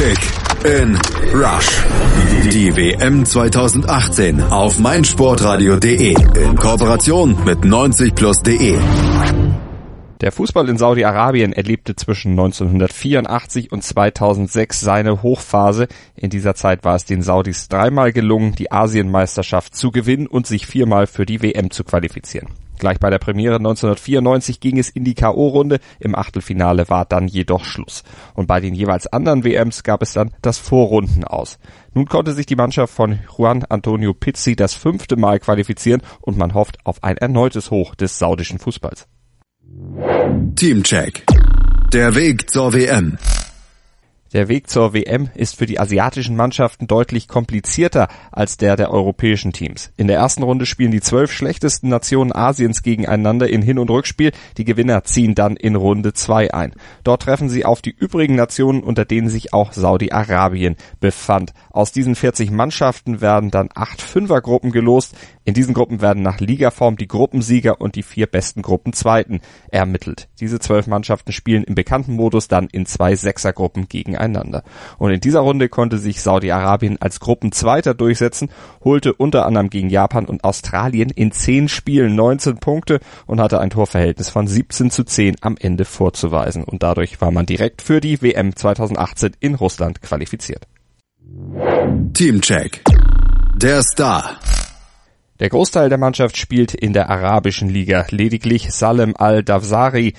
Kick in Rush. Die WM 2018 auf meinsportradio.de in Kooperation mit 90plus.de. Der Fußball in Saudi-Arabien erlebte zwischen 1984 und 2006 seine Hochphase. In dieser Zeit war es den Saudis dreimal gelungen, die Asienmeisterschaft zu gewinnen und sich viermal für die WM zu qualifizieren. Gleich bei der Premiere 1994 ging es in die K.O.-Runde, im Achtelfinale war dann jedoch Schluss. Und bei den jeweils anderen WMs gab es dann das Vorrunden aus. Nun konnte sich die Mannschaft von Juan Antonio Pizzi das fünfte Mal qualifizieren und man hofft auf ein erneutes Hoch des saudischen Fußballs. Teamcheck. Der Weg zur WM. Der Weg zur WM ist für die asiatischen Mannschaften deutlich komplizierter als der der europäischen Teams. In der ersten Runde spielen die zwölf schlechtesten Nationen Asiens gegeneinander in Hin- und Rückspiel. Die Gewinner ziehen dann in Runde zwei ein. Dort treffen sie auf die übrigen Nationen, unter denen sich auch Saudi-Arabien befand. Aus diesen 40 Mannschaften werden dann acht Fünfergruppen gelost. In diesen Gruppen werden nach Ligaform die Gruppensieger und die vier besten Gruppenzweiten ermittelt. Diese zwölf Mannschaften spielen im bekannten Modus dann in zwei Sechsergruppen gegeneinander. Und in dieser Runde konnte sich Saudi-Arabien als Gruppenzweiter durchsetzen, holte unter anderem gegen Japan und Australien in zehn Spielen 19 Punkte und hatte ein Torverhältnis von 17 zu 10 am Ende vorzuweisen. Und dadurch war man direkt für die WM 2018 in Russland qualifiziert. Teamcheck. Der Star. Der Großteil der Mannschaft spielt in der arabischen Liga. Lediglich Salem al-Dawsari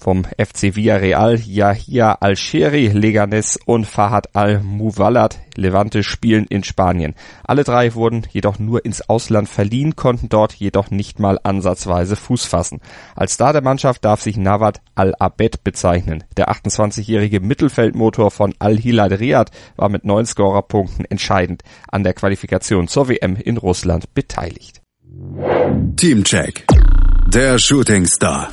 vom FC Villarreal, Yahia Al-Sheri, Leganes und Fahad Al-Muwallad, Levante spielen in Spanien. Alle drei wurden jedoch nur ins Ausland verliehen, konnten dort jedoch nicht mal ansatzweise Fuß fassen. Als Star der Mannschaft darf sich Nawad Al-Abed bezeichnen. Der 28-jährige Mittelfeldmotor von Al-Hilal Riyadh war mit neun Scorerpunkten entscheidend an der Qualifikation zur WM in Russland beteiligt. Teamcheck. Der Shooting Star.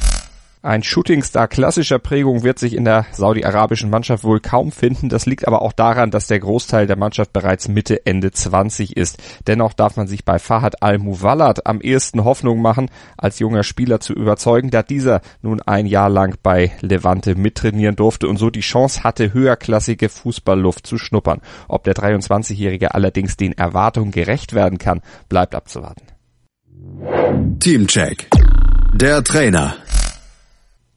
Ein Shootingstar klassischer Prägung wird sich in der saudi-arabischen Mannschaft wohl kaum finden. Das liegt aber auch daran, dass der Großteil der Mannschaft bereits Mitte, Ende 20 ist. Dennoch darf man sich bei Fahad Al-Muwallad am ehesten Hoffnung machen, als junger Spieler zu überzeugen, da dieser nun ein Jahr lang bei Levante mittrainieren durfte und so die Chance hatte, höherklassige Fußballluft zu schnuppern. Ob der 23-Jährige allerdings den Erwartungen gerecht werden kann, bleibt abzuwarten. Teamcheck. Der Trainer.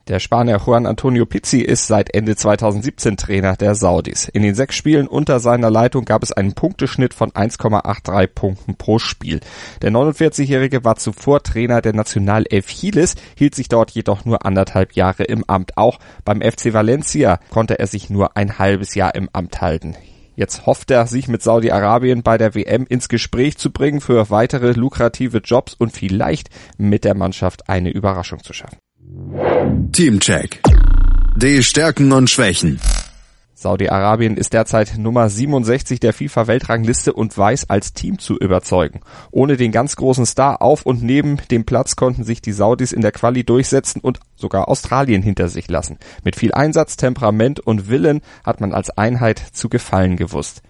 Der Spanier Juan Antonio Pizzi ist seit Ende 2017 Trainer der Saudis. In den sechs Spielen unter seiner Leitung gab es einen Punkteschnitt von 1,83 Punkten pro Spiel. Der 49-Jährige war zuvor Trainer der Nationalelf Chiles, hielt sich dort jedoch nur anderthalb Jahre im Amt. Auch beim FC Valencia konnte er sich nur ein halbes Jahr im Amt halten. Jetzt hofft er, sich mit Saudi-Arabien bei der WM ins Gespräch zu bringen für weitere lukrative Jobs und vielleicht mit der Mannschaft eine Überraschung zu schaffen. Teamcheck. Die Stärken und Schwächen. Saudi-Arabien ist derzeit Nummer 67 der FIFA-Weltrangliste und weiß als Team zu überzeugen. Ohne den ganz großen Star auf und neben dem Platz konnten sich die Saudis in der Quali durchsetzen und sogar Australien hinter sich lassen. Mit viel Einsatz, Temperament und Willen hat man als Einheit zu gefallen gewusst.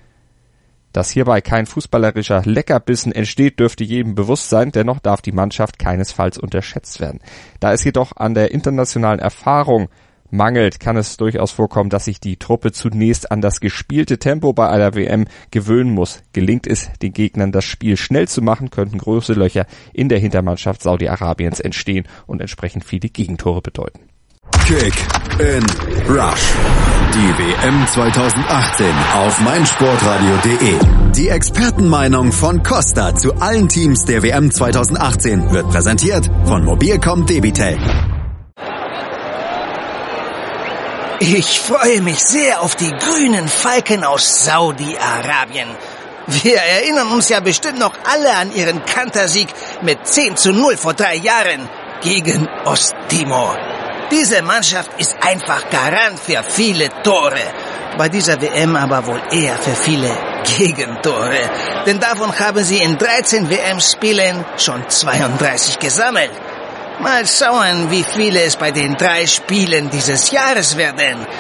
Dass hierbei kein fußballerischer Leckerbissen entsteht, dürfte jedem bewusst sein, dennoch darf die Mannschaft keinesfalls unterschätzt werden. Da es jedoch an der internationalen Erfahrung mangelt, kann es durchaus vorkommen, dass sich die Truppe zunächst an das gespielte Tempo bei einer WM gewöhnen muss. Gelingt es den Gegnern das Spiel schnell zu machen, könnten große Löcher in der Hintermannschaft Saudi-Arabiens entstehen und entsprechend viele Gegentore bedeuten. Kick in Rush. Die WM 2018 auf meinsportradio.de. Die Expertenmeinung von Costa zu allen Teams der WM 2018 wird präsentiert von Mobilcom Debitel. Ich freue mich sehr auf die grünen Falken aus Saudi-Arabien. Wir erinnern uns ja bestimmt noch alle an ihren Kantersieg mit 10 zu 0 vor drei Jahren gegen Osttimor. Diese Mannschaft ist einfach Garant für viele Tore. Bei dieser WM aber wohl eher für viele Gegentore. Denn davon haben sie in 13 WM-Spielen schon 32 gesammelt. Mal schauen, wie viele es bei den drei Spielen dieses Jahres werden.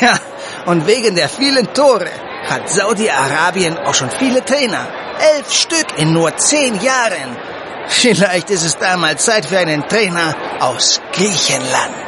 Ja, und wegen der vielen Tore hat Saudi-Arabien auch schon viele Trainer. Elf Stück in nur zehn Jahren. Vielleicht ist es da mal Zeit für einen Trainer aus Griechenland.